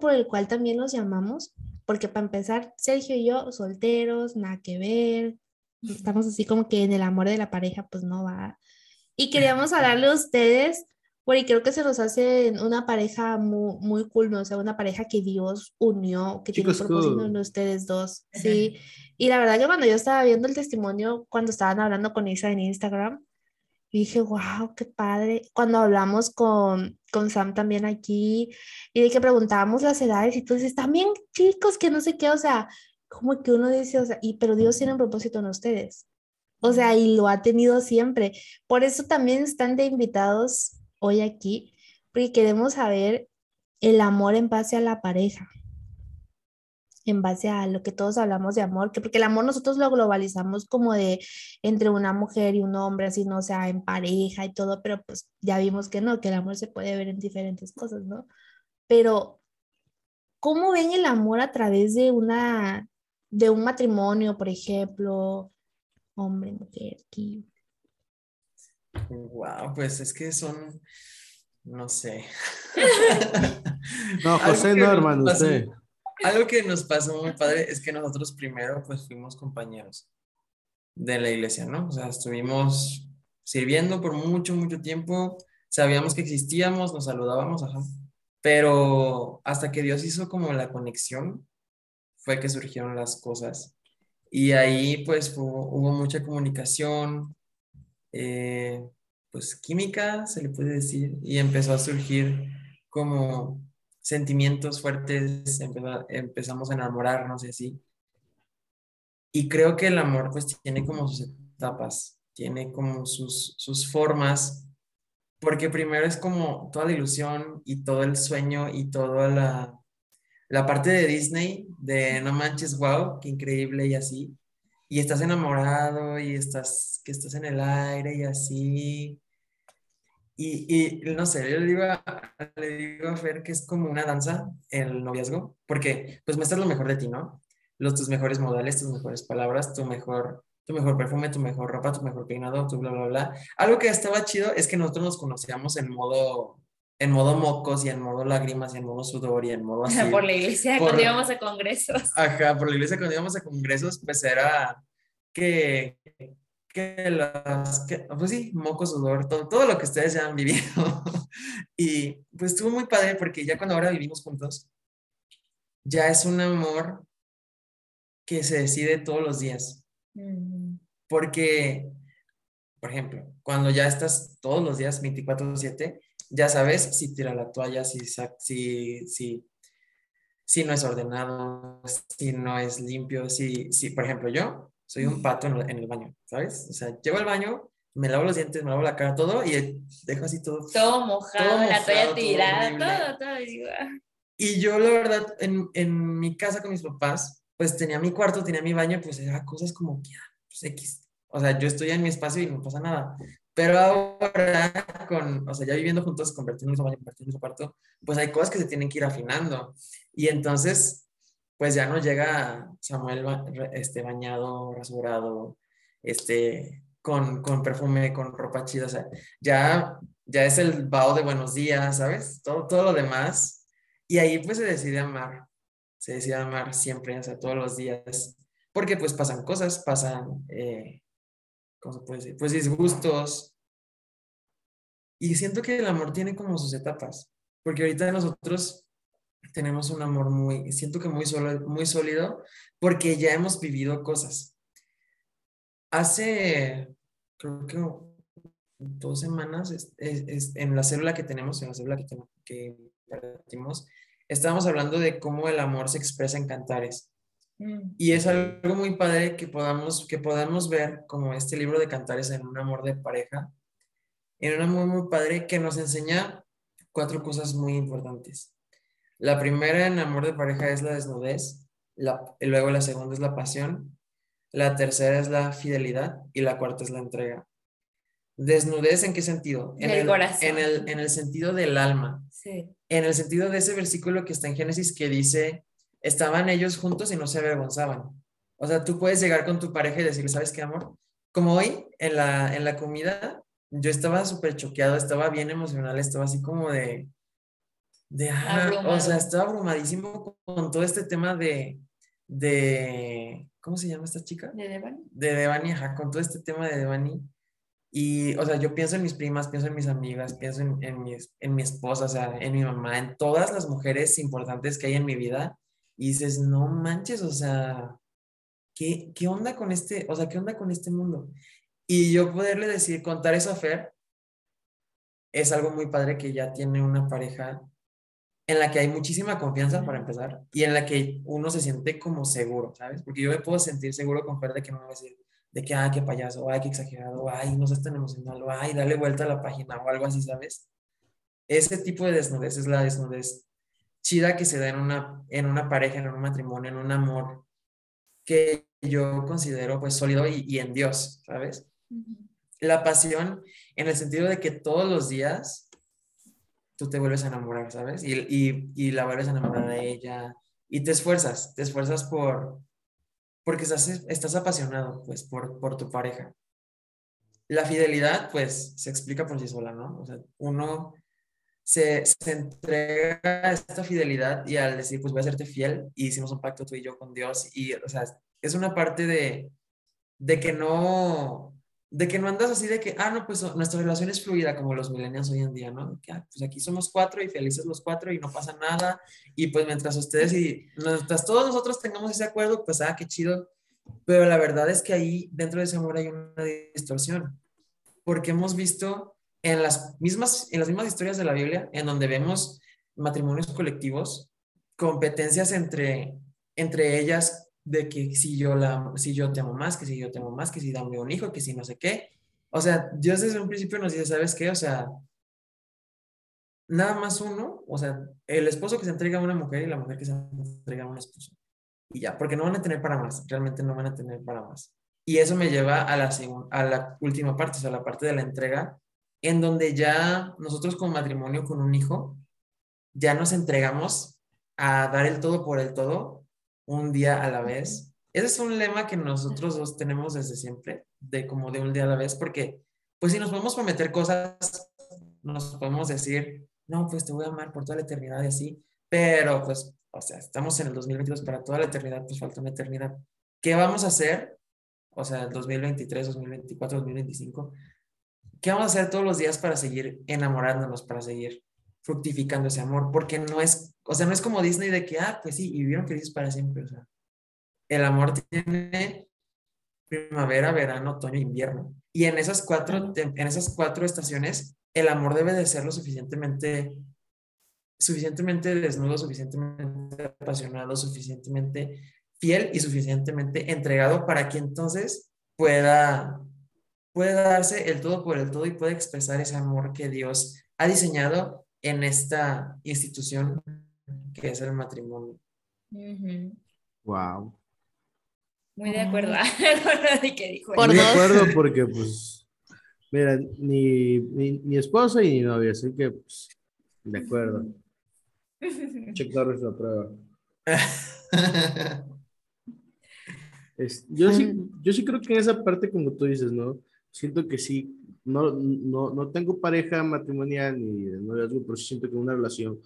por el cual también nos llamamos, porque para empezar, Sergio y yo, solteros, nada que ver, estamos así como que en el amor de la pareja, pues no va. Y queríamos hablarle a ustedes, porque creo que se nos hace una pareja muy, muy cool, ¿no? O sea, una pareja que Dios unió, que tiene un propósito en ustedes dos, sí. Y la verdad que cuando yo estaba viendo el testimonio, cuando estaban hablando con Isa en Instagram, dije, wow, qué padre. Cuando hablamos con, con Sam también aquí, y de que preguntábamos las edades, y tú dices, también chicos, que no sé qué, o sea, como que uno dice, o sea, y, pero Dios tiene un propósito en ustedes. O sea, y lo ha tenido siempre. Por eso también están de invitados hoy aquí, porque queremos saber el amor en base a la pareja, en base a lo que todos hablamos de amor, que porque el amor nosotros lo globalizamos como de entre una mujer y un hombre, así no sea en pareja y todo, pero pues ya vimos que no, que el amor se puede ver en diferentes cosas, ¿no? Pero ¿cómo ven el amor a través de una de un matrimonio, por ejemplo, hombre, mujer, aquí? Wow, pues es que son, no sé. no, José no, hermano, usted. Algo que nos pasó muy padre es que nosotros primero pues fuimos compañeros de la iglesia, ¿no? O sea, estuvimos sirviendo por mucho, mucho tiempo, sabíamos que existíamos, nos saludábamos, ajá. Pero hasta que Dios hizo como la conexión, fue que surgieron las cosas. Y ahí pues hubo, mucha comunicación, eh, pues química, se le puede decir, y empezó a surgir como sentimientos fuertes, empezamos a enamorarnos y así. Y creo que el amor pues tiene como sus etapas, tiene como sus, sus formas, porque primero es como toda la ilusión y todo el sueño y toda la, la parte de Disney, de no manches, wow, qué increíble y así. Y estás enamorado y estás, que estás en el aire y así. Y, y, no sé, yo le digo, a, le digo a Fer que es como una danza el noviazgo, porque pues muestras lo mejor de ti, ¿no? Los, tus mejores modales, tus mejores palabras, tu mejor, tu mejor perfume, tu mejor ropa, tu mejor peinado, tu bla, bla, bla. Algo que estaba chido es que nosotros nos conocíamos en modo, en modo mocos y en modo lágrimas y en modo sudor y en modo así. Por la iglesia cuando íbamos a congresos. Ajá, por la iglesia cuando íbamos a congresos, pues era que que las, que, pues sí, moco, sudor, todo, todo lo que ustedes ya han vivido. y pues estuvo muy padre porque ya cuando ahora vivimos juntos, ya es un amor que se decide todos los días. Porque, por ejemplo, cuando ya estás todos los días 24/7, ya sabes si tira la toalla, si, si, si, si no es ordenado, si no es limpio, si, si por ejemplo, yo soy un pato en, el baño, ¿sabes? O sea, llego al baño, me lavo los dientes, me lavo la cara, todo, y dejo así todo. Todo mojado, la toalla tirada, todo, todo. Y yo, la verdad, en, en, mi casa con mis papás, pues tenía mi cuarto, tenía mi baño, pues era cosas como que, ah, pues X. O sea, yo estoy en mi espacio y no pasa nada. Pero ahora, con, o sea, ya viviendo juntos, convertirnos en baño, convertirnos en cuarto, pues hay cosas que se tienen que ir afinando. Y entonces, pues ya no llega Samuel este, bañado, rasurado, este, con, con perfume, con ropa chida, o sea, ya, ya es el vaho de buenos días, ¿sabes? Todo, todo lo demás. Y ahí pues se decide amar, se decide amar siempre, o sea, todos los días, porque pues pasan cosas, pasan, eh, ¿cómo se puede decir? Pues disgustos. Y siento que el amor tiene como sus etapas, porque ahorita nosotros tenemos un amor muy, siento que muy, solo, muy sólido, porque ya hemos vivido cosas. Hace, creo que dos semanas, es, en la célula que tenemos, en la célula que, que partimos, estábamos hablando de cómo el amor se expresa en cantares. Mm. Y es algo muy padre que podamos, que podamos ver como este libro de cantares en un amor de pareja, en un amor muy padre que nos enseña cuatro cosas muy importantes. La primera en amor de pareja es la desnudez, la, luego la segunda es la pasión, la tercera es la fidelidad y la cuarta es la entrega. ¿Desnudez en qué sentido? En el, corazón. En el, en el sentido del alma. Sí. En el sentido de ese versículo que está en Génesis que dice, estaban ellos juntos y no se avergonzaban. O sea, tú puedes llegar con tu pareja y decirle, ¿sabes qué, amor? Como hoy, en la, en la comida, yo estaba súper choqueado, estaba bien emocional, estaba así como de, de, o sea, estaba abrumadísimo con todo este tema de, de, ¿cómo se llama esta chica? De Devani. De Devani, ajá, con todo este tema de Devani. Y, o sea, yo pienso en mis primas, pienso en mis amigas, pienso en, en, mi, en mi esposa, o sea, en mi mamá, en todas las mujeres importantes que hay en mi vida. Y dices, no manches, o sea, ¿qué, qué onda con este, o sea, qué onda con este mundo? Y yo poderle decir, contar eso a Fer, es algo muy padre que ya tiene una pareja en la que hay muchísima confianza para empezar y en la que uno se siente como seguro, ¿sabes? Porque yo me puedo sentir seguro con Fer de que no me va a decir de que, ay, qué payaso, ay, qué exagerado, ay, no seas tan emocional, o ay, dale vuelta a la página o algo así, ¿sabes? Ese tipo de desnudez es la desnudez chida que se da en una, en una pareja, en un matrimonio, en un amor que yo considero pues sólido y, y en Dios, ¿sabes? La pasión en el sentido de que todos los días tú te vuelves a enamorar, ¿sabes? Y, y, y la vuelves a enamorar a ella y te esfuerzas, te esfuerzas por, porque estás, estás apasionado, pues, por, por tu pareja. La fidelidad, pues, se explica por sí sola, ¿no? O sea, uno se, se entrega a esta fidelidad y al decir, pues, voy a serte fiel, y hicimos un pacto tú y yo con Dios, y, o sea, es una parte de, de que no, de que no andas así de que, ah, no, pues nuestra relación es fluida como los millennials hoy en día, ¿no? Que, ah, pues aquí somos cuatro y felices los cuatro y no pasa nada. Y pues mientras ustedes y mientras todos nosotros tengamos ese acuerdo, pues, ah, qué chido. Pero la verdad es que ahí dentro de ese amor hay una distorsión. Porque hemos visto en las mismas, en las mismas historias de la Biblia, en donde vemos matrimonios colectivos, competencias entre, entre ellas de que si yo, la, si yo te amo más, que si yo te amo más, que si dame un hijo, que si no sé qué. O sea, Dios desde un principio nos dice, ¿sabes qué? O sea, nada más uno, o sea, el esposo que se entrega a una mujer y la mujer que se entrega a un esposo. Y ya, porque no van a tener para más, realmente no van a tener para más. Y eso me lleva a la, a la última parte, o sea, la parte de la entrega, en donde ya nosotros como matrimonio con un hijo, ya nos entregamos a dar el todo por el todo un día a la vez. Ese es un lema que nosotros dos tenemos desde siempre, de como de un día a la vez, porque pues si nos podemos prometer cosas, nos podemos decir, no, pues te voy a amar por toda la eternidad y así, pero pues, o sea, estamos en el 2022 para toda la eternidad, pues falta una eternidad. ¿Qué vamos a hacer? O sea, el 2023, 2024, 2025. ¿Qué vamos a hacer todos los días para seguir enamorándonos, para seguir fructificando ese amor? Porque no es o sea, no es como Disney de que, ah, pues sí, y vivieron felices para siempre. O sea, el amor tiene primavera, verano, otoño, invierno. Y en esas cuatro, en esas cuatro estaciones, el amor debe de ser lo suficientemente, suficientemente desnudo, suficientemente apasionado, suficientemente fiel y suficientemente entregado para que entonces pueda, pueda darse el todo por el todo y pueda expresar ese amor que Dios ha diseñado en esta institución que es el matrimonio. Wow. Muy de acuerdo Muy de acuerdo porque, pues, mira, ni mi, esposa y mi novia, así que, pues, de acuerdo. Check Norris la prueba. yo, sí, yo sí creo que en esa parte, como tú dices, ¿no? Siento que sí, no, no, no tengo pareja matrimonial ni de noviazgo, pero siento que una relación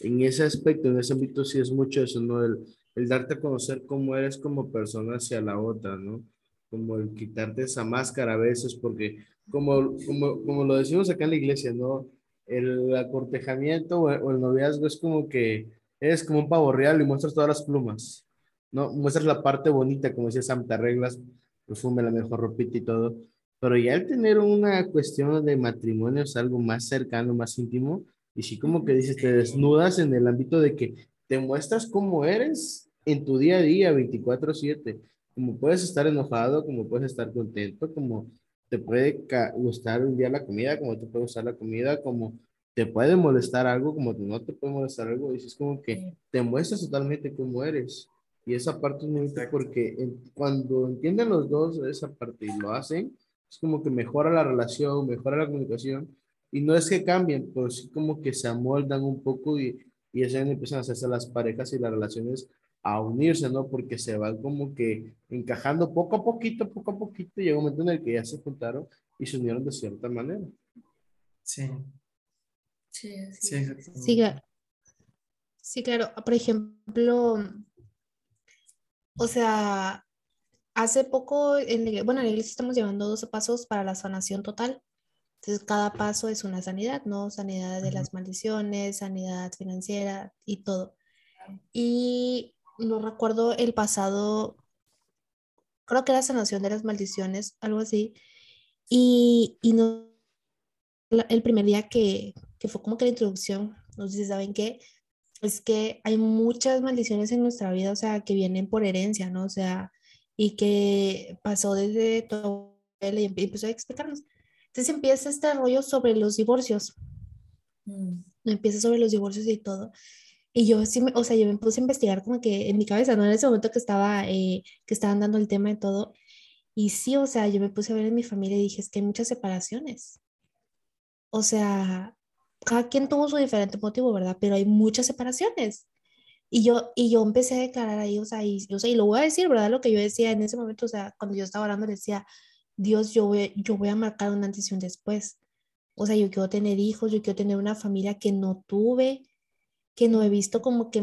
en ese aspecto, en ese ámbito sí es mucho eso, ¿no? El, el darte a conocer cómo eres como persona hacia la otra, ¿no? Como el quitarte esa máscara a veces, porque como, como, como lo decimos acá en la iglesia, ¿no? El acortejamiento o, el noviazgo es como que eres como un pavo real y muestras todas las plumas, ¿no? Muestras la parte bonita, como decía Sam, te arreglas, perfume, la mejor ropita y todo, pero ya el tener una cuestión de matrimonio es algo más cercano, más íntimo, y sí, como que dices, te desnudas en el ámbito de que te muestras cómo eres en tu día a día, 24/7. Como puedes estar enojado, como puedes estar contento, como te puede gustar un día la comida, como te puede gustar la comida, como te puede molestar algo, como no te puede molestar algo. Y es como que te muestras totalmente cómo eres. Y esa parte es muy porque cuando entienden los dos esa parte y lo hacen, es como que mejora la relación, mejora la comunicación y no es que cambien, pero sí como que se amoldan un poco y, y así empiezan a hacerse las parejas y las relaciones a unirse, ¿no? Porque se van como que encajando poco a poquito, poco a poquito, y llega un momento en el que ya se juntaron y se unieron de cierta manera. Sí. Sí, sí. sí Sí, claro. Por ejemplo, o sea, hace poco, en la, bueno, en la iglesia estamos llevando 12 pasos para la sanación total. Entonces, cada paso es una sanidad, ¿no? Sanidad de las maldiciones, sanidad financiera y todo. Y no recuerdo el pasado, creo que era sanación de las maldiciones, algo así. Y, y no, el primer día que, que fue como que la introducción, no sé si saben qué, es que hay muchas maldiciones en nuestra vida, o sea, que vienen por herencia, ¿no? O sea, y que pasó desde todo y empezó a explicarnos. Entonces empieza este rollo sobre los divorcios. Mm. Empieza sobre los divorcios y todo. Y yo sí, o sea, yo me puse a investigar como que en mi cabeza, ¿no? En ese momento que estaba, eh, que estaban dando el tema y todo. Y sí, o sea, yo me puse a ver en mi familia y dije, es que hay muchas separaciones. O sea, cada quien tuvo su diferente motivo, ¿verdad? Pero hay muchas separaciones. Y yo, y yo empecé a declarar ahí, o sea, y, o sea, y lo voy a decir, ¿verdad? Lo que yo decía en ese momento, o sea, cuando yo estaba orando, decía, Dios, yo voy, yo voy a marcar un antes y un después. O sea, yo quiero tener hijos, yo quiero tener una familia que no tuve, que no he visto como que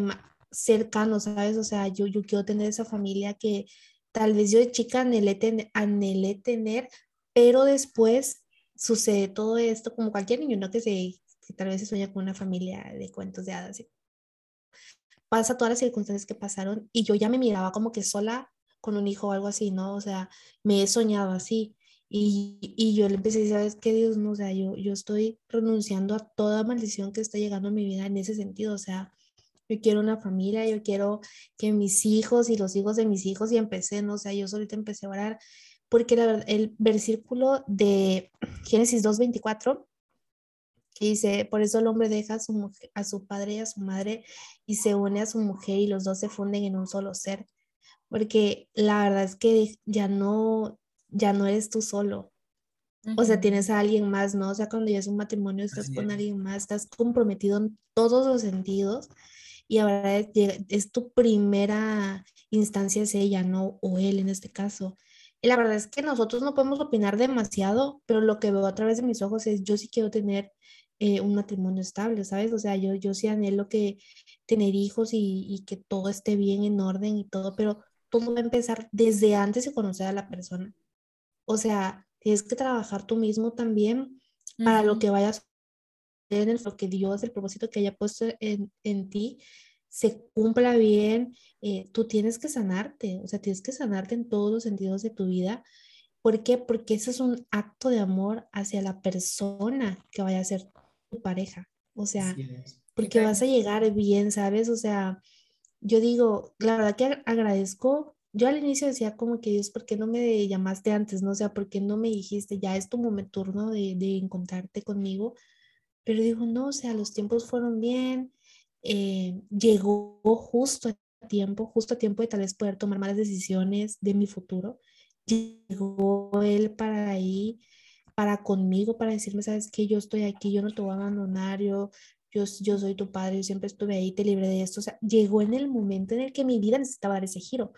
cercano, ¿sabes? O sea, yo, yo quiero tener esa familia que tal vez yo de chica anhelé, anhelé tener, pero después sucede todo esto como cualquier niño, ¿no? Que, se, tal vez se sueña con una familia de cuentos de hadas. Pasa todas las circunstancias que pasaron y yo ya me miraba como que sola con un hijo o algo así, ¿no? O sea, me he soñado así. Y, y yo le empecé ¿sabes qué, Dios? No, o sea, yo, yo estoy renunciando a toda maldición que está llegando a mi vida en ese sentido. O sea, yo quiero una familia, yo quiero que mis hijos y los hijos de mis hijos, y empecé, ¿no? O sea, yo solita empecé a orar, porque la el versículo de Génesis 2.24 dice, por eso el hombre deja a su, a su padre y a su madre y se une a su mujer y los dos se funden en un solo ser. Porque la verdad es que ya no, ya no eres tú solo. O sea, tienes a alguien más, ¿no? O sea, cuando ya es un matrimonio, estás con alguien más, estás comprometido en todos los sentidos y ahora es, es, tu primera instancia, es ella, ¿no? O él en este caso. Y la verdad es que nosotros no podemos opinar demasiado, pero lo que veo a través de mis ojos es, yo sí quiero tener eh, un matrimonio estable, ¿sabes? O sea, yo, yo sí anhelo que tener hijos y, y que todo esté bien en orden y todo, pero todo va a empezar desde antes de conocer a la persona. O sea, tienes que trabajar tú mismo también para lo que vayas a hacer, en lo que Dios, el propósito que haya puesto en, en ti, se cumpla bien. Eh, tú tienes que sanarte, o sea, tienes que sanarte en todos los sentidos de tu vida. ¿Por qué? Porque eso es un acto de amor hacia la persona que vaya a ser tu pareja. O sea, porque vas a llegar bien, ¿sabes? O sea, yo digo, la verdad que agradezco. Yo al inicio decía como que Dios, ¿por qué no me llamaste antes? No o sea, ¿por qué no me dijiste, ya es tu momento turno de, de encontrarte conmigo? Pero digo, no, o sea, los tiempos fueron bien, eh, llegó justo a tiempo, justo a tiempo de tal vez poder tomar malas decisiones de mi futuro. Llegó él para ahí, para conmigo, para decirme, sabes que yo estoy aquí, yo no te voy a abandonar, yo, yo, yo soy tu padre, yo siempre estuve ahí, te libré de esto. O sea, llegó en el momento en el que mi vida necesitaba dar ese giro,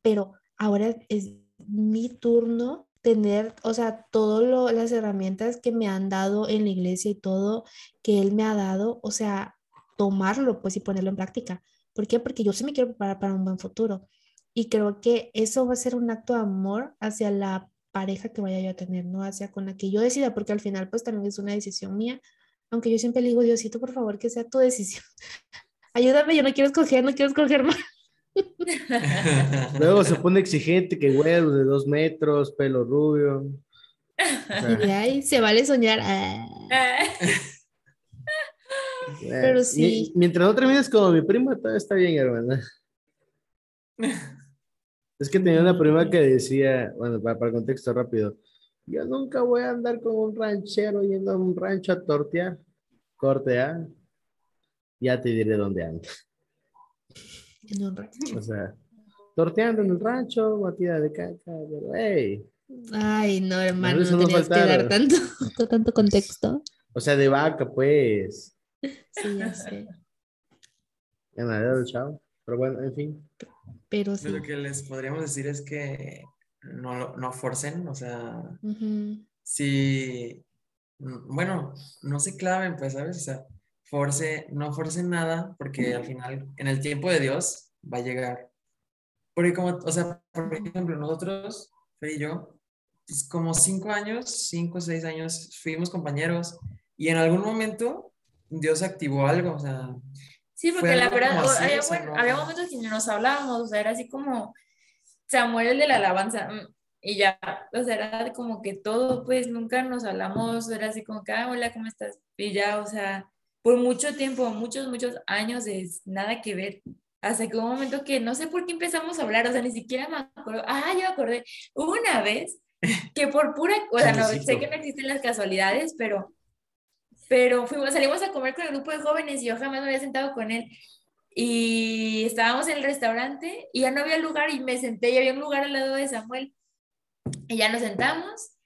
pero ahora es mi turno tener, o sea, todas las herramientas que me han dado en la iglesia y todo que Él me ha dado, o sea, tomarlo pues y ponerlo en práctica. ¿Por qué? Porque yo sí me quiero preparar para un buen futuro. Y creo que eso va a ser un acto de amor hacia la pareja que vaya yo a tener, no hacia con la que yo decida, porque al final pues también es una decisión mía. Aunque yo siempre le digo, Diosito, por favor, que sea tu decisión. Ayúdame, yo no quiero escoger, no quiero escoger más. Luego se pone exigente que huevos de dos metros, pelo rubio. Y ahí se vale soñar. Ah. Pero sí. Mientras no termines como mi prima, todo está bien, hermana. Es que tenía una prima que decía, bueno, para, el contexto rápido, yo nunca voy a andar con un ranchero yendo a un rancho a tortear. Corte A, ya te diré dónde ando. En un rancho. O sea, torteando en el rancho, batida de caca, pero hey. Ay, no, hermano, no, tenías que dar tanto, tanto contexto. O sea, de vaca, pues. Sí, ya sé. En chao. Pero bueno, en fin. Pero sí. Lo que les podríamos decir es que no, no forcen, o sea, si, bueno, no se claven, pues, ¿sabes? O sea, force, no force nada, porque al final, en el tiempo de Dios, va a llegar. Porque como, o sea, por ejemplo, nosotros, Fer y yo, pues, como cinco años, cinco o seis años, fuimos compañeros y en algún momento Dios activó algo, o sea, Sí, porque la verdad, así, había, bueno, no- había momentos que ni nos hablábamos, o sea, era así como Samuel el de la alabanza, mm, y ya, o sea, era como que todo, pues nunca nos hablamos, era así como que, ah, hola, ¿cómo estás? Y ya, o sea, por mucho tiempo, muchos, muchos años de nada que ver, hasta que hubo un momento que no sé por qué empezamos a hablar, o sea, ni siquiera me acuerdo, ah, yo acordé, hubo una vez que por pura, o sea, no, sé que no existen las casualidades, pero pero fuimos, salimos a comer con el grupo de jóvenes y yo jamás me había sentado con él. Y estábamos en el restaurante y ya no había lugar y me senté y había un lugar al lado de Samuel. Y ya nos sentamos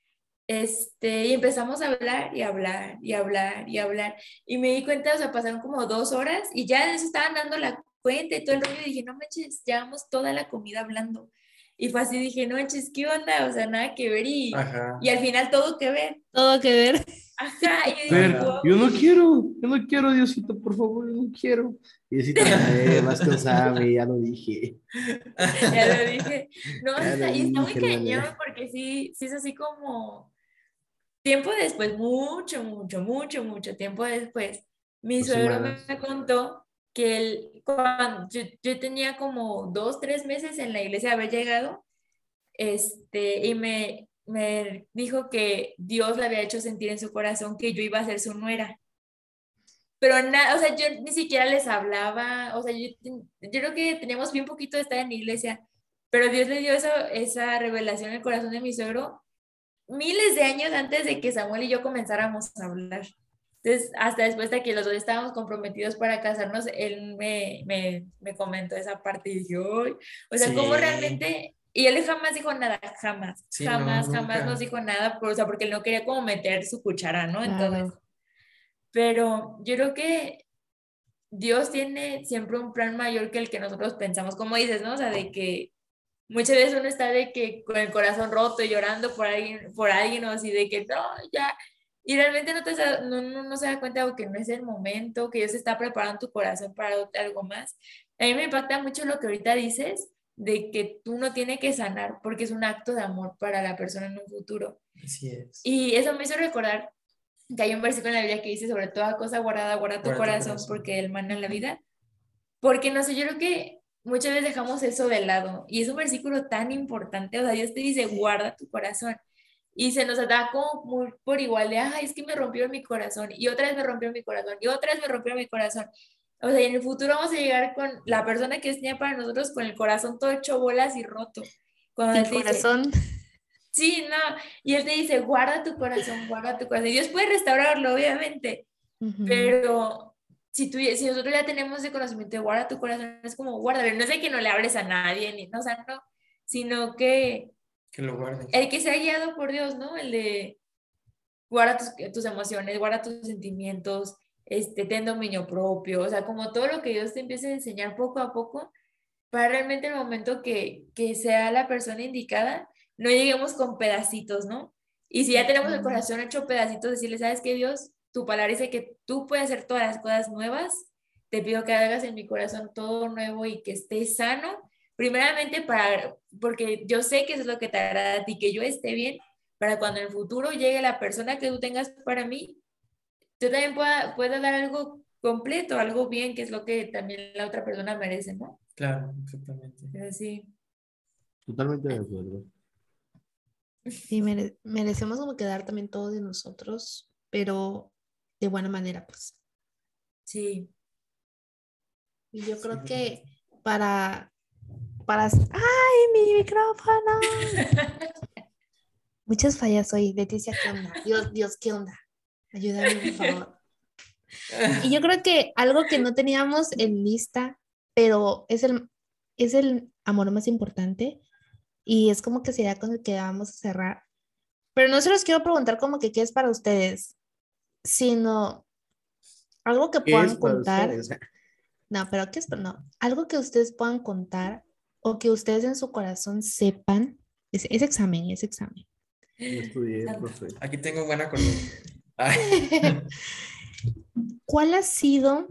este, y empezamos a hablar y hablar y hablar y hablar. Y me di cuenta, o sea, pasaron como dos horas y ya de eso estaban dando la cuenta y todo el rollo. Y dije, no manches, llevamos toda la comida hablando. Y fue así, dije, no manches, ¿qué onda? O sea, nada que ver y, y al final todo que ver. Todo que ver. Ajá, y yo "Wow". yo no quiero, yo no quiero, Diosito, por favor, yo no quiero. Y Diosito, eh, vas con Sammy, ya lo dije. Ya lo dije. No, Ya está, y está muy cañón porque sí, sí es así como tiempo después, mucho, mucho, mucho, mucho tiempo después, mi suegro me contó que él, cuando yo, yo tenía como dos, tres meses en la iglesia de haber llegado, este, y me, me dijo que Dios le había hecho sentir en su corazón que yo iba a ser su nuera. Pero nada, o sea, yo ni siquiera les hablaba, o sea, yo, yo creo que teníamos bien poquito de estar en la iglesia, pero Dios le dio eso, esa revelación en el corazón de mi suegro miles de años antes de que Samuel y yo comenzáramos a hablar. Entonces, hasta después de que los dos estábamos comprometidos para casarnos, él me, me, me comentó esa parte y dije, "Ay", o sea, cómo Sí. realmente, y él jamás dijo nada, jamás, Sí, no, jamás, jamás nunca. nos dijo nada, por- o sea, porque él no quería como meter su cuchara, ¿no? En todo Claro. Pero yo creo que Dios tiene siempre un plan mayor que el que nosotros pensamos, como dices, ¿no? O sea, de que muchas veces uno está de que con el corazón roto y llorando por alguien, por alguien o así, de que no, ya. Y realmente no, te, no, no, no se da cuenta de que no es el momento, que Dios está preparando tu corazón para algo más. A mí me impacta mucho lo que ahorita dices, de que tú no tienes que sanar porque es un acto de amor para la persona en un futuro. Así es. Y eso me hizo recordar que hay un versículo en la Biblia que dice sobre toda cosa guardada, guarda tu Guarda tu corazón, corazón. porque el mana en la vida. Porque no sé, yo creo que muchas veces dejamos eso de lado y es un versículo tan importante, o sea, Dios te dice, guarda tu corazón. Y se nos da como muy por igual de, ay, es que me rompió mi corazón y otra vez me rompió mi corazón y otra vez me rompió mi corazón. O sea, y en el futuro vamos a llegar con la persona que es niña para nosotros con el corazón todo hecho bolas y roto. Cuando Él te dice, corazón. Sí, no. Y él te dice, guarda tu corazón, guarda tu corazón. Y Dios puede restaurarlo, obviamente, Ujú. pero si, tú, si nosotros ya tenemos ese conocimiento de guarda tu corazón, es como guárdalo. No es de que no le hables a nadie, ni, no, o sea, no, sino que Que lo guardes. el que sea guiado por Dios, ¿no? El de guarda tus, tus emociones, guarda tus sentimientos, este, ten dominio propio, o sea, como todo lo que Dios te empiece a enseñar poco a poco, para realmente el momento que, que sea la persona indicada, no lleguemos con pedacitos, ¿no? Y si ya tenemos el corazón hecho pedacitos, decirle, ¿sabes qué, Dios? Tu palabra dice que tú puedes hacer todas las cosas nuevas, te pido que hagas en mi corazón todo nuevo y que esté sano, primeramente para, porque yo sé que eso es lo que te agrada a ti, que yo esté bien, para cuando en el futuro llegue la persona que tú tengas para mí, yo también pueda, pueda dar algo completo, algo bien, que es lo que también la otra persona merece, ¿no? Claro, exactamente. Pero sí. Totalmente de acuerdo. Sí, mere- merecemos como quedar también todo de nosotros, pero de buena manera, pues. Sí. Y yo creo Sí. que para, para, ¡ay, mi micrófono! Muchas fallas hoy, Leticia, ¿qué onda? Dios, Dios, ¿qué onda? Ayúdame, por favor. Y yo creo que algo que no teníamos en lista, pero es el, es el amor más importante y es como que sería con el que vamos a cerrar. Pero no se los quiero preguntar como que qué es para ustedes, sino algo que ¿Qué puedan contar. ustedes? No, pero ¿qué es? No, algo que ustedes puedan contar o que ustedes en su corazón sepan. Es, es examen, es examen. Estudié. Aquí tengo buena columna. ¿cuál ha sido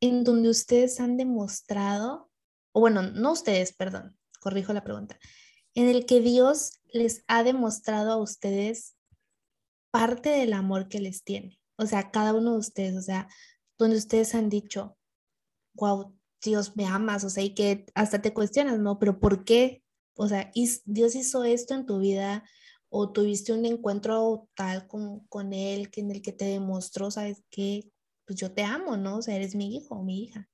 en donde ustedes han demostrado, o bueno, no ustedes, perdón, corrijo la pregunta, en el que Dios les ha demostrado a ustedes parte del amor que les tiene? O sea, cada uno de ustedes, o sea, donde ustedes han dicho, wow, Dios me amas, o sea, y que hasta te cuestionas, ¿no? Pero ¿por qué? O sea, Dios hizo esto en tu vida o tuviste un encuentro tal con, con Él que en el que te demostró, ¿sabes qué? Pues yo te amo, ¿no? O sea, eres mi hijo o mi hija.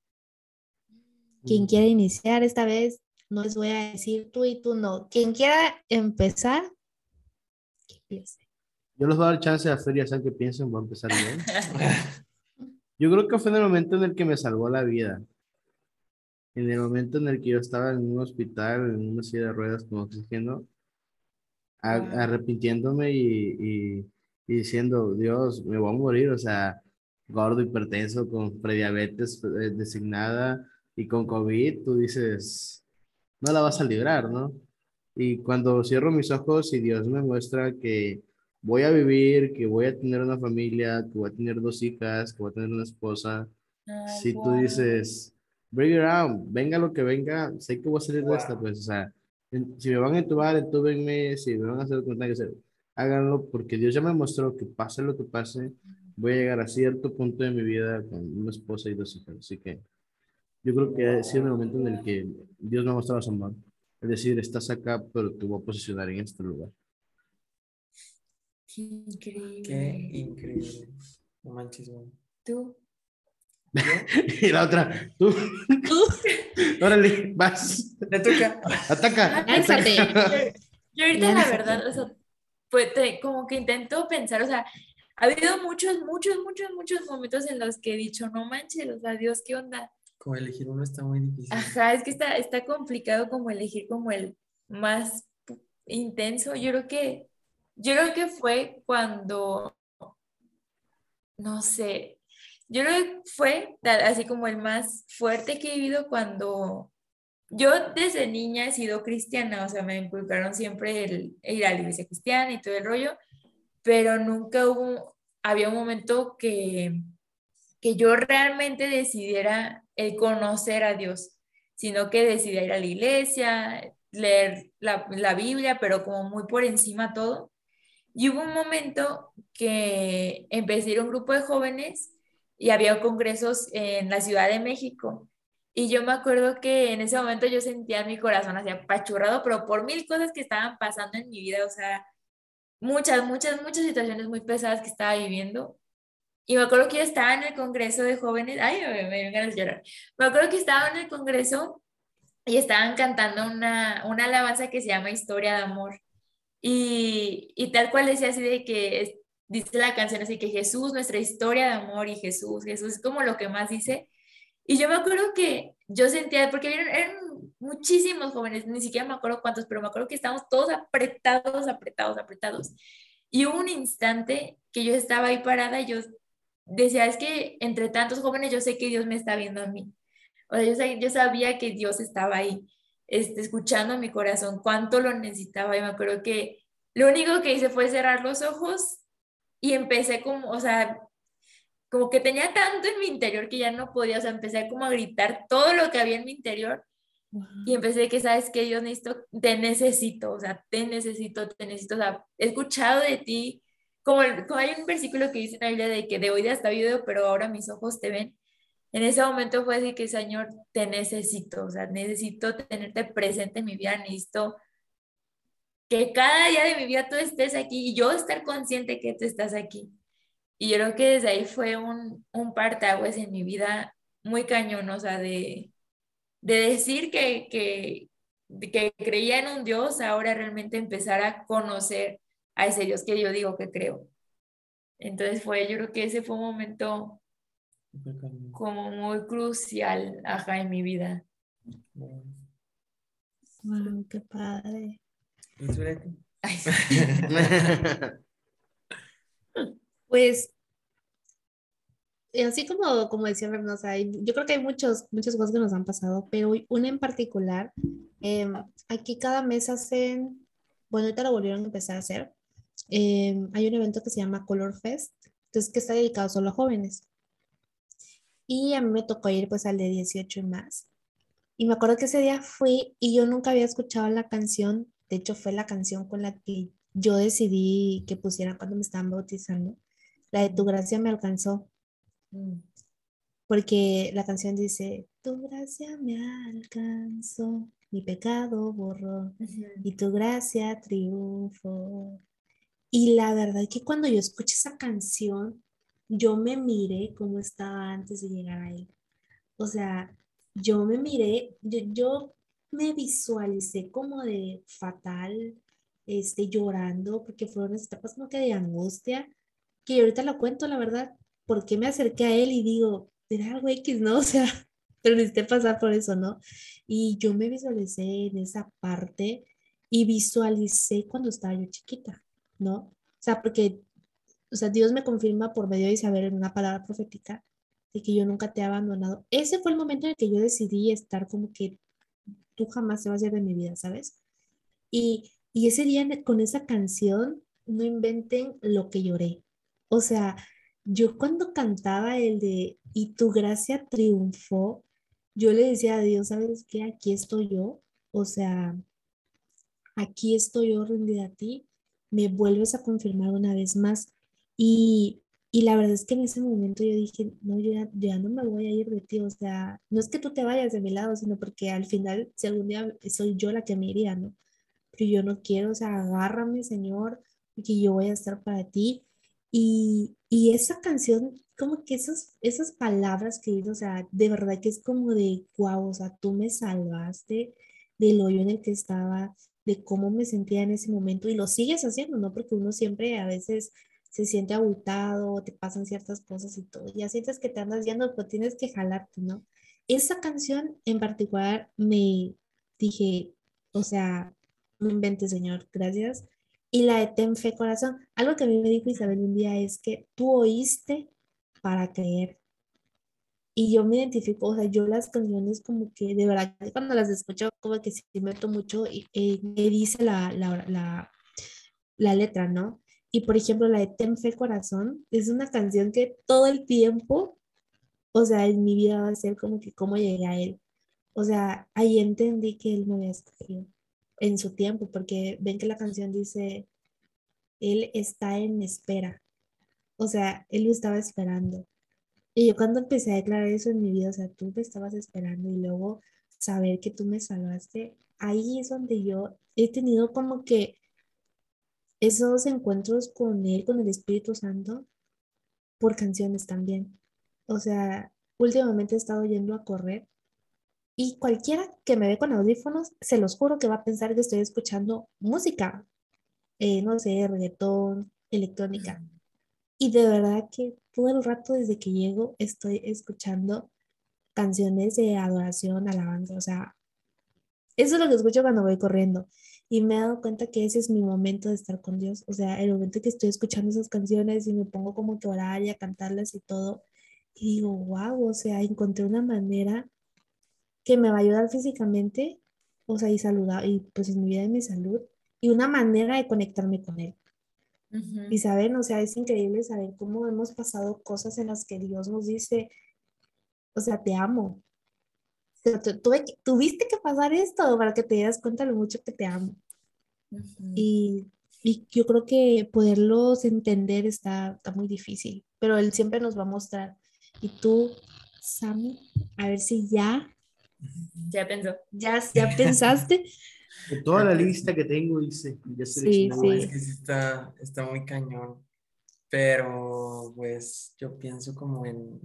Quien quiera iniciar esta vez, no les voy a decir tú y tú no. Quien quiera empezar, que empiece. Yo les voy a dar chance a Feria San que piensen, voy a empezar yo. Yo creo que fue en el momento en el que me salvó la vida en el momento en el que yo estaba en un hospital, en una silla de ruedas con oxígeno, arrepintiéndome y, y, diciendo, Dios, me voy a morir, o sea, gordo, hipertenso, con prediabetes eh, designada y con COVID, tú dices, no la vas a librar, ¿no? Y cuando cierro mis ojos y Dios me muestra que voy a vivir, que voy a tener una familia, que voy a tener dos hijas, que voy a tener una esposa, si tú dices, bring it on, venga lo que venga, sé que voy a salir de esta, pues, o sea, si me van a entubar, entúbenme, si me van a hacer lo que tengan que hacer, háganlo, porque Dios ya me mostró que pase lo que pase, voy a llegar a cierto punto de mi vida con una esposa y dos hijas, así que yo creo que ha sido el momento en el que Dios me ha mostrado su amor, es decir, estás acá, pero te voy a posicionar en este lugar. Qué increíble. Qué increíble. No manches, ¿Tú? y la otra, tú. Tú. Órale, vas. Le toca. Ataca. Yo ahorita la verdad, o sea, pues como que intento pensar, o sea, ha habido muchos, muchos, muchos, muchos momentos en los que he dicho, no manches, o sea, Dios, ¿qué onda? Como elegir uno está muy difícil. Ajá, es que está, está complicado como elegir como el más intenso. Yo creo que, yo creo que fue cuando, no sé, yo creo que fue así como el más fuerte que he vivido cuando yo desde niña he sido cristiana, o sea, me inculcaron siempre el, ir a la iglesia cristiana y todo el rollo, pero nunca hubo, había un momento que, que yo realmente decidiera conocer a Dios, sino que decidí ir a la iglesia, leer la, la Biblia, pero como muy por encima todo. Y hubo un momento que empecé a ir a un grupo de jóvenes y había congresos en la Ciudad de México. Y yo me acuerdo que en ese momento yo sentía mi corazón así apachurrado, pero por mil cosas que estaban pasando en mi vida, o sea, muchas, muchas, muchas situaciones muy pesadas que estaba viviendo. Y me acuerdo que yo estaba en el congreso de jóvenes, ay, me, me ganas de llorar. Me acuerdo que estaba en el congreso y estaban cantando una, una alabanza que se llama Historia de Amor. Y, y tal cual decía así de que dice la canción así que Jesús, nuestra historia de amor y Jesús, Jesús es como lo que más dice. Y yo me acuerdo que yo sentía, porque eran, muchísimos jóvenes, ni siquiera me acuerdo cuántos, pero me acuerdo que estábamos todos apretados, apretados, apretados. Y hubo un instante que yo estaba ahí parada y yo decía, es que entre tantos jóvenes yo sé que Dios me está viendo a mí. O sea, yo, yo sabía que Dios estaba ahí, este, escuchando mi corazón, cuánto lo necesitaba. Y me acuerdo que lo único que hice fue cerrar los ojos y empecé como, o sea, como que tenía tanto en mi interior que ya no podía, o sea, empecé como a gritar todo lo que había en mi interior y empecé que, sabes que yo necesito, te necesito, o sea, te necesito, te necesito, o sea, he escuchado de ti, como, como hay un versículo que dice en la Biblia de que de hoy hasta video, pero ahora mis ojos te ven. En ese momento fue decir que, Señor, te necesito, o sea, necesito tenerte presente en mi vida, necesito que cada día de mi vida tú estés aquí y yo estar consciente que tú estás aquí. Y yo creo que desde ahí fue un, un partaguas en mi vida muy cañón, o sea, de, de decir que, que, que creía en un Dios, ahora realmente empezar a conocer a ese Dios que yo digo que creo. Entonces fue, yo creo que ese fue un momento como muy crucial, ajá, en mi vida. Wow, qué padre. pues, así como, como decía yo creo que hay muchos, muchas cosas que nos han pasado, pero una en particular, em, aquí cada mes hacen, bueno, ahorita lo volvieron a empezar a hacer, em, hay un evento que se llama Color Fest, entonces que está dedicado solo a jóvenes. Y a mí me tocó ir pues al de 18 y más. Y me acuerdo que ese día fui y yo nunca había escuchado la canción, de hecho fue la canción con la que yo decidí que pusieran cuando me estaban bautizando, la de Tu gracia me alcanzó. Mm. Porque la canción dice, Tu gracia me alcanzó, mi pecado borró y tu gracia triunfó. Y la verdad que cuando yo escuché esa canción, yo me miré como estaba antes de llegar a él. O sea, yo me miré, yo, yo me visualicé como de fatal, este, llorando, porque fueron etapas como que de angustia, que ahorita lo cuento, la verdad, porque me acerqué a él y digo, era algo X, ¿no? O sea, pero necesité pasar por eso, ¿no? Y yo me visualicé en esa parte y visualicé cuando estaba yo chiquita, ¿no? O sea, porque, o sea, Dios me confirma por medio de Isabel en una palabra profética de que yo nunca te he abandonado. Ese fue el momento en el que yo decidí estar como que tú jamás te vas a ir de mi vida, ¿sabes? Y, y ese día con esa canción, no inventen lo que lloré. O sea, yo cuando cantaba el de Y tu gracia triunfó, yo le decía a Dios, ¿sabes qué? Aquí estoy yo. O sea, aquí estoy yo rendida a ti. Me vuelves a confirmar una vez más. Y, y la verdad es que en ese momento yo dije, no, yo ya, ya, no me voy a ir de ti. O sea, no es que tú te vayas de mi lado, sino porque al final, si algún día soy yo la que me iría, ¿no? Pero yo no quiero, o sea, agárrame, Señor, que yo voy a estar para ti. Y, y esa canción, como que esas, esas palabras que dice, o sea, de verdad que es como de, wow, o sea, tú me salvaste del hoyo en el que estaba, de cómo me sentía en ese momento y lo sigues haciendo, ¿no? Porque uno siempre a veces se siente abultado, te pasan ciertas cosas y todo, ya sientes que te andas yendo, pero tienes que jalarte, ¿no? Esa canción en particular me dije, o sea, no inventes, Señor, gracias y la de Ten Fe Corazón. Algo que a mí me dijo Isabel un día es que tú oíste para creer. Y yo me identifico, o sea, yo las canciones como que de verdad cuando las escucho como que sí me meto mucho y me dice la, la, la, la letra, ¿no? Y por ejemplo, la de Ten Fe Corazón es una canción que todo el tiempo, o sea, en mi vida va a ser como que cómo llegué a él. O sea, ahí entendí que él me había escogido en su tiempo, porque ven que la canción dice, Él está en espera. O sea, Él lo estaba esperando. Y yo cuando empecé a declarar eso en mi vida, o sea, tú me estabas esperando y luego saber que tú me salvaste, ahí es donde yo he tenido como que esos encuentros con Él, con el Espíritu Santo, por canciones también. O sea, últimamente he estado yendo a correr y cualquiera que me ve con audífonos, se los juro que va a pensar que estoy escuchando música, eh, no sé, reggaetón, electrónica. Y de verdad que todo el rato desde que llego estoy escuchando canciones de adoración, alabanza, o sea, eso es lo que escucho cuando voy corriendo. Y me he dado cuenta que ese es mi momento de estar con Dios. O sea, el momento que estoy escuchando esas canciones y me pongo como que orar y a cantarlas y todo. Y digo, wow, o sea, encontré una manera que me va a ayudar físicamente, o sea, y saludar, y pues en mi vida y mi salud, y una manera de conectarme con Él. Y saben, o sea, es increíble saber cómo hemos pasado cosas en las que Dios nos dice, o sea, te amo. Tuviste que pasar esto para que te das cuenta lo mucho que te amo. y, y, yo creo que poderlos entender está, está muy difícil, pero Él siempre nos va a mostrar. Y tú, Sammy, a ver si ya ya pensó. ¿Ya, ya pensaste? De toda la lista que tengo, dice. Ya sí, sí. Es que sí está, está muy cañón. Pero, pues, yo pienso como en,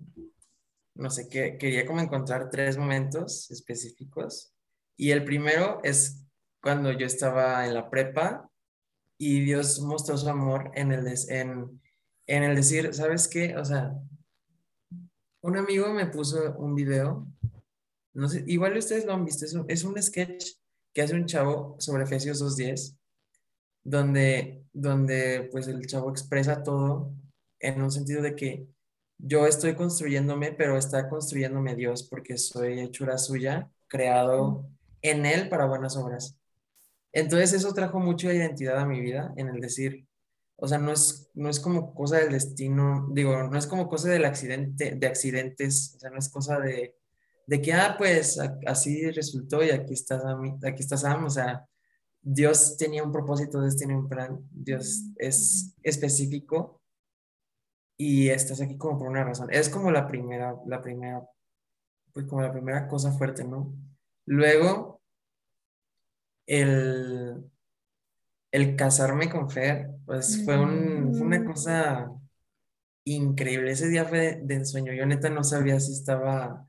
no sé, que quería como encontrar tres momentos específicos. Y el primero es cuando yo estaba en la prepa y Dios mostró su amor en el, en, en el decir, ¿sabes qué? O sea, un amigo me puso un video no sé, igual ustedes lo han visto, es un, sketch que hace un chavo sobre Efesios 2.10, donde, donde pues el chavo expresa todo en un sentido de que yo estoy construyéndome, pero está construyéndome Dios porque soy hechura suya, creado en Él para buenas obras. Entonces eso trajo mucha identidad a mi vida en el decir, o sea, no es, no es como cosa del destino, digo, no es como cosa del accidente, de accidentes, o sea, no es cosa de, de que, ah, pues así resultó y aquí estás, aquí estás, Sam, o sea, Dios tenía un propósito, Dios tiene un plan, Dios es específico y estás aquí como por una razón. Es como la primera, la primera, pues como la primera cosa fuerte, ¿no? Luego, el, el casarme con Fer, pues fue, un, fue una cosa increíble. Ese día fue de, ensueño. Yo neta no sabía si estaba,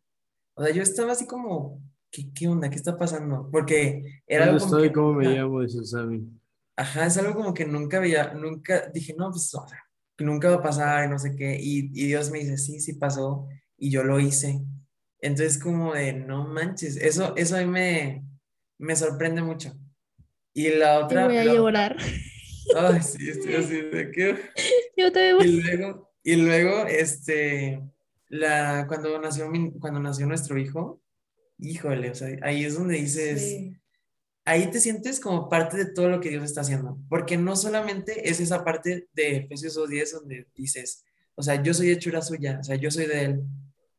o sea, yo estaba así como, ¿qué, qué onda? ¿Qué está pasando? Porque era algo como ¿Cómo me llamo? Dice Sammy. Ajá, es algo como que nunca veía, nunca, dije, no, pues, o sea, nunca va a pasar y no sé qué. Y, y Dios me dice, sí, sí pasó. Y yo lo hice. Entonces, como de, no manches, eso, eso a mí me, me sorprende mucho. Y la otra... voy a llorar. Ay, sí, estoy así de. Yo también voy. Y luego, y luego, este, la, cuando, nació cuando nació nuestro hijo, híjole, o sea, ahí es donde dices, ahí te sientes como parte de todo lo que Dios está haciendo, porque no solamente es esa parte de Efesios 2.10 donde dices, o sea, yo soy hechura suya, o sea, yo soy de Él,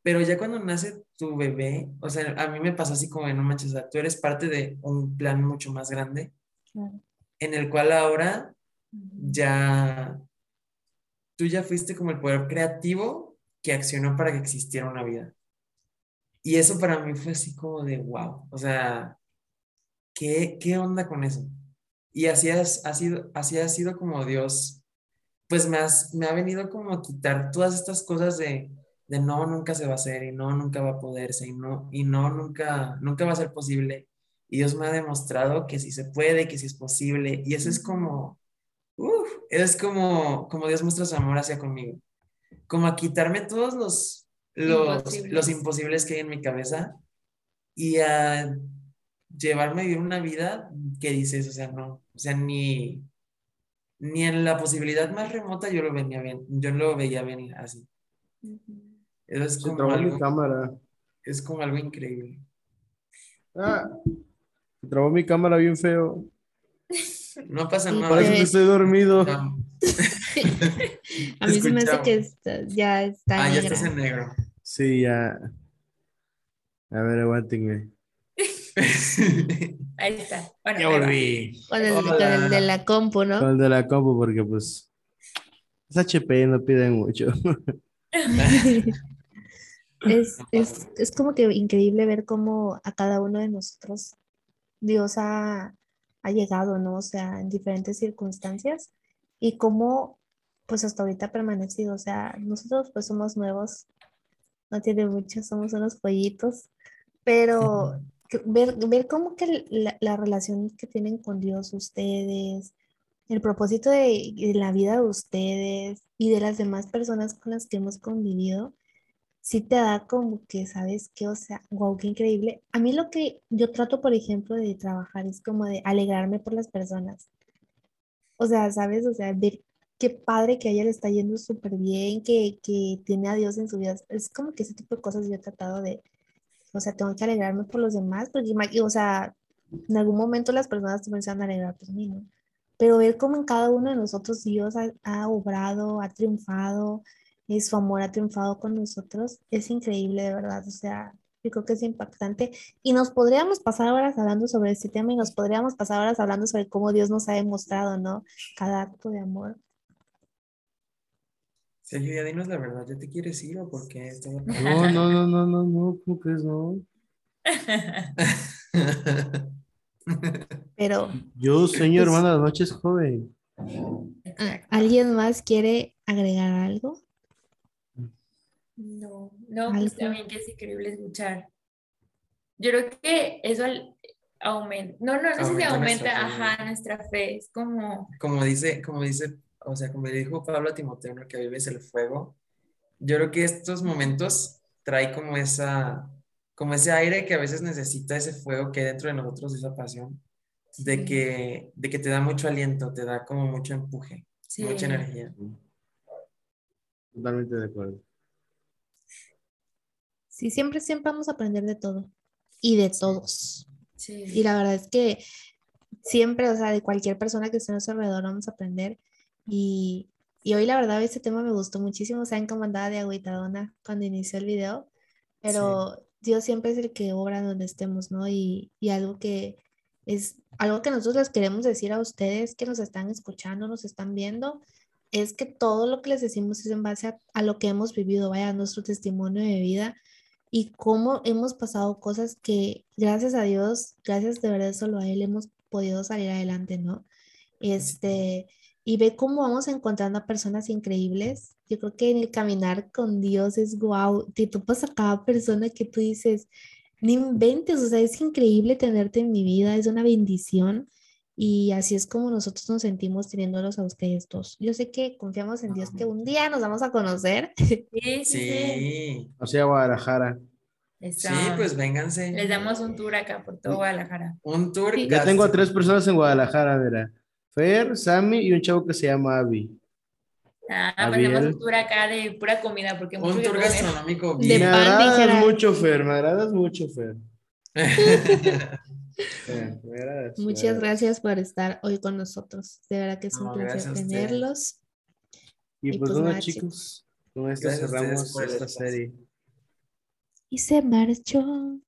pero ya cuando nace tu bebé, o sea, a mí me pasa así como no manches, o sea, tú eres parte de un plan mucho más grande en el cual ahora ya tú ya fuiste como el poder creativo que accionó para que existiera una vida. Y eso para mí fue así como de wow, o sea, ¿qué, qué onda con eso? Y así, ha sido, así ha sido como Dios, pues me, me ha venido como a quitar todas estas cosas de, de no, nunca se va a hacer y no, nunca va a poderse y no, y no, nunca, nunca va a ser posible. Y Dios me ha demostrado que sí se puede, que sí es posible. Y eso es como, uff, es como, como Dios muestra su amor hacia conmigo. Como a quitarme todos los, los, imposibles. los imposibles que hay en mi cabeza y a llevarme a vivir una vida que dices, o sea, no, o sea, ni, ni en la posibilidad más remota yo lo venía bien, yo lo veía venir así. Eso es como algo, cámara. es como algo increíble. Ah, trabó mi cámara bien feo. No pasa nada. Parece que estoy dormido. A mí se me hace que ya está Ah, ya estás en negro. Sí, ya. A ver, aguántenme. Ahí está. Bueno, ya volví. Con el, con el, de la compu, ¿no? Con el de la compu, porque pues. Es HP, no piden mucho. es, es, es como que increíble ver cómo a cada uno de nosotros Dios ha, llegado, ¿no? O sea, en diferentes circunstancias y cómo, pues hasta ahorita ha permanecido. O sea, nosotros pues somos nuevos, no tiene mucho, somos unos pollitos, pero ver, ver cómo que la, relación que tienen con Dios ustedes, el propósito de, de, la vida de ustedes y de las demás personas con las que hemos convivido, sí te da como que, ¿sabes qué? O sea, wow, qué increíble. A mí lo que yo trato, por ejemplo, de trabajar es como de alegrarme por las personas. O sea, ¿sabes? O sea, ver qué padre que a ella le está yendo súper bien, que, que tiene a Dios en su vida. Es como que ese tipo de cosas yo he tratado de, o sea, tengo que alegrarme por los demás, porque, o sea, en algún momento las personas van a alegrar por mí, ¿no? Pero ver cómo en cada uno de nosotros Dios ha, ha obrado, ha triunfado, y su amor ha triunfado con nosotros, es increíble de verdad, o sea, yo creo que es impactante y nos podríamos pasar horas hablando sobre este tema y nos podríamos pasar horas hablando sobre cómo Dios nos ha demostrado, ¿no? Cada acto de amor. Sergio, ya dinos la verdad, ¿ya te quieres ir o por qué? No, no, no, no, no, no, ¿cómo crees, no? Pero. Yo, señor pues, hermana, noches joven. ¿Alguien más quiere agregar algo? No, no, pues también que es increíble escuchar. Yo creo que eso aumenta, no, no, no sé si aumenta, ajá, nuestra fe, es como... Como dice, como dice, o sea, como le dijo Pablo a Timoteo, que vives el fuego, yo creo que estos momentos trae como esa, como ese aire que a veces necesita ese fuego que hay dentro de nosotros, esa pasión, de, que, de que te da mucho aliento, te da como mucho empuje, mucha energía. Totalmente de acuerdo. Sí, siempre, siempre vamos a aprender de todo y de todos. Y la verdad es que siempre, o sea, de cualquier persona que esté a nuestro alrededor vamos a aprender. Y, y hoy la verdad este tema me gustó muchísimo. Saben cómo andaba de agüitadona cuando inició el video, pero Dios siempre es el que obra donde estemos, ¿no? Y, y algo que es algo que nosotros les queremos decir a ustedes que nos están escuchando, nos están viendo, es que todo lo que les decimos es en base a, a lo que hemos vivido, vaya, nuestro testimonio de vida y cómo hemos pasado cosas que gracias a Dios, gracias de verdad solo a Él hemos podido salir adelante, ¿no? Este, y ve cómo vamos encontrando a personas increíbles. Yo creo que en el caminar con Dios es wow, te topas a cada persona que tú dices, ni inventes, o sea, es increíble tenerte en mi vida, es una bendición. Y así es como nosotros nos sentimos teniéndolos a ustedes dos. Yo sé que confiamos en Dios que un día nos vamos a conocer. Sí, sí. O sea, Guadalajara. Eso. Sí, pues vénganse. Les damos un tour acá por todo Guadalajara. Un tour. Sí. Ya tengo a tres personas en Guadalajara, mira. Fer, Sammy y un chavo que se llama Avi. Ah, Abiel. hacemos un tour acá de pura comida, porque mucho Un tour gastronómico De Me pan, agradas dijera. mucho, Fer, me agradas mucho, Fer. Fer, me agradas, me Muchas agradas. gracias por estar hoy con nosotros. De verdad que es un No, placer tenerlos. Y Y pues pues bueno, chicos, con esto Gracias cerramos esta espacio. serie. Y se marchó.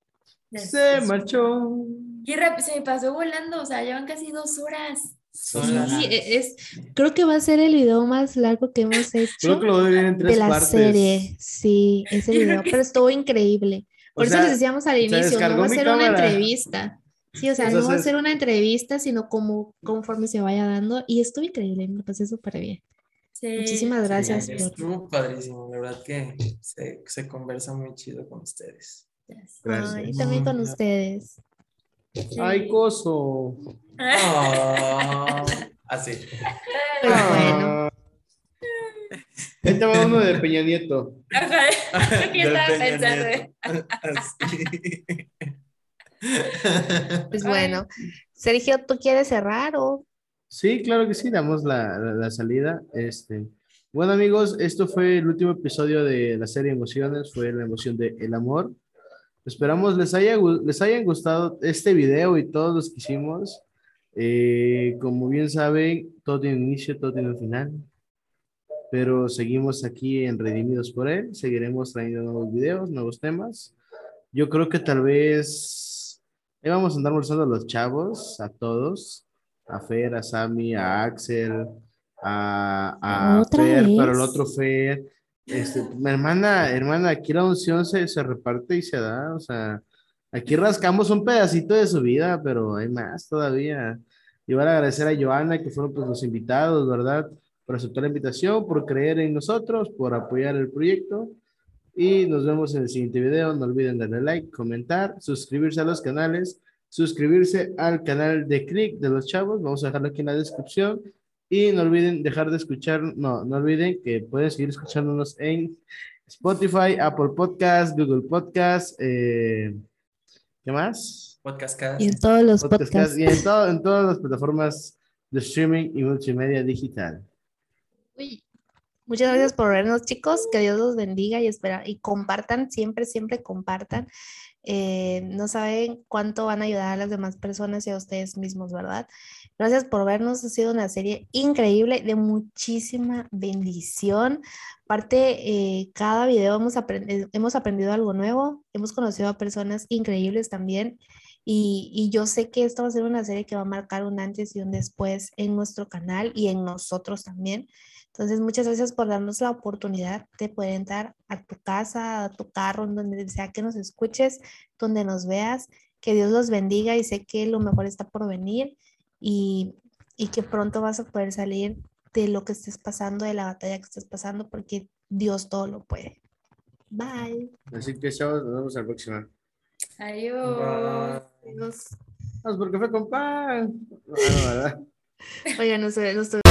Se marchó. Qué rápido, se me pasó volando, o sea, llevan casi dos horas. Son Sí, e- es, creo que va a ser el video más largo que hemos hecho Creo que lo en de tres la partes. serie. Sí, ese video, pero estuvo increíble. O Por eso sea, les decíamos al inicio, no va a ser una cámara. entrevista. Sí, o sea, O sea, no va a se- ser una entrevista, sino como conforme se vaya dando. Y estuvo increíble, me pasé súper bien. Sí. Muchísimas gracias Sí, por... estuvo padrísimo. La verdad que se, se conversa muy chido con ustedes. Gracias. Ay, también con ustedes. Sí. Ay, coso. Oh, así. Ah. bueno, Este va uno de Peña Nieto. Ajá, que yo estaba pensando. Así. pues bueno. Sergio, ¿tú quieres cerrar o...? Sí, claro que sí, damos la, la- la salida. Este. Bueno, amigos, esto fue el último episodio de la serie Emociones, fue la emoción de el amor. Esperamos les haya, les hayan gustado este video y todos los que hicimos. Eh, como bien saben, todo tiene un inicio, todo tiene un final. Pero seguimos aquí en Redimidos por él. Seguiremos trayendo nuevos videos, nuevos temas. Yo creo que tal vez ahí vamos a andar mostrando a los chavos, a todos a Fer, a Sammy, a Axel, a, a ¿Otra Fer, vez? pero el otro Fer. Este, mi hermana, hermana, aquí la unción se, se reparte y se da, o sea, aquí rascamos un pedacito de su vida, pero hay más todavía. A agradecer a Joana, que fueron pues, los invitados, ¿verdad? Por aceptar la invitación, por creer en nosotros, por apoyar el proyecto. Y nos vemos en el siguiente video. No olviden darle like, comentar, suscribirse a los canales suscribirse al canal de Click de los chavos. Vamos a dejarlo aquí en la descripción. Y no olviden dejar de escuchar, no, no olviden que pueden seguir escuchándonos en Spotify, Apple Podcast, Google Podcast, eh, ¿qué más? Podcast Cast. Y en todos los Podcast podcasts. y en, todo- en todas las plataformas de streaming y multimedia digital. Uy. Muchas gracias por vernos, chicos. Que Dios los bendiga y espera y compartan siempre, siempre compartan. Eh, no saben cuánto van a ayudar a las demás personas y a ustedes mismos, ¿verdad? Gracias por vernos. Ha sido una serie increíble de muchísima bendición. Aparte, eh, cada video hemos, aprend- hemos aprendido algo nuevo, hemos conocido a personas increíbles también. Y, yo sé que esta va a ser una serie que va a marcar un antes y un después en nuestro canal y en nosotros también. Entonces, muchas gracias por darnos la oportunidad de poder entrar a tu casa, a tu carro, donde sea que nos escuches, donde nos veas. Que Dios los bendiga y sé que lo mejor está por venir y, y que pronto vas a poder salir de lo que estés pasando, de la batalla que estés pasando, porque Dios todo lo puede. Bye. Así que, chavos, nos vemos la próxima. Adiós. Bye. Adiós. Vamos por café con pan. No, ¿verdad? Oigan, no sé, no estoy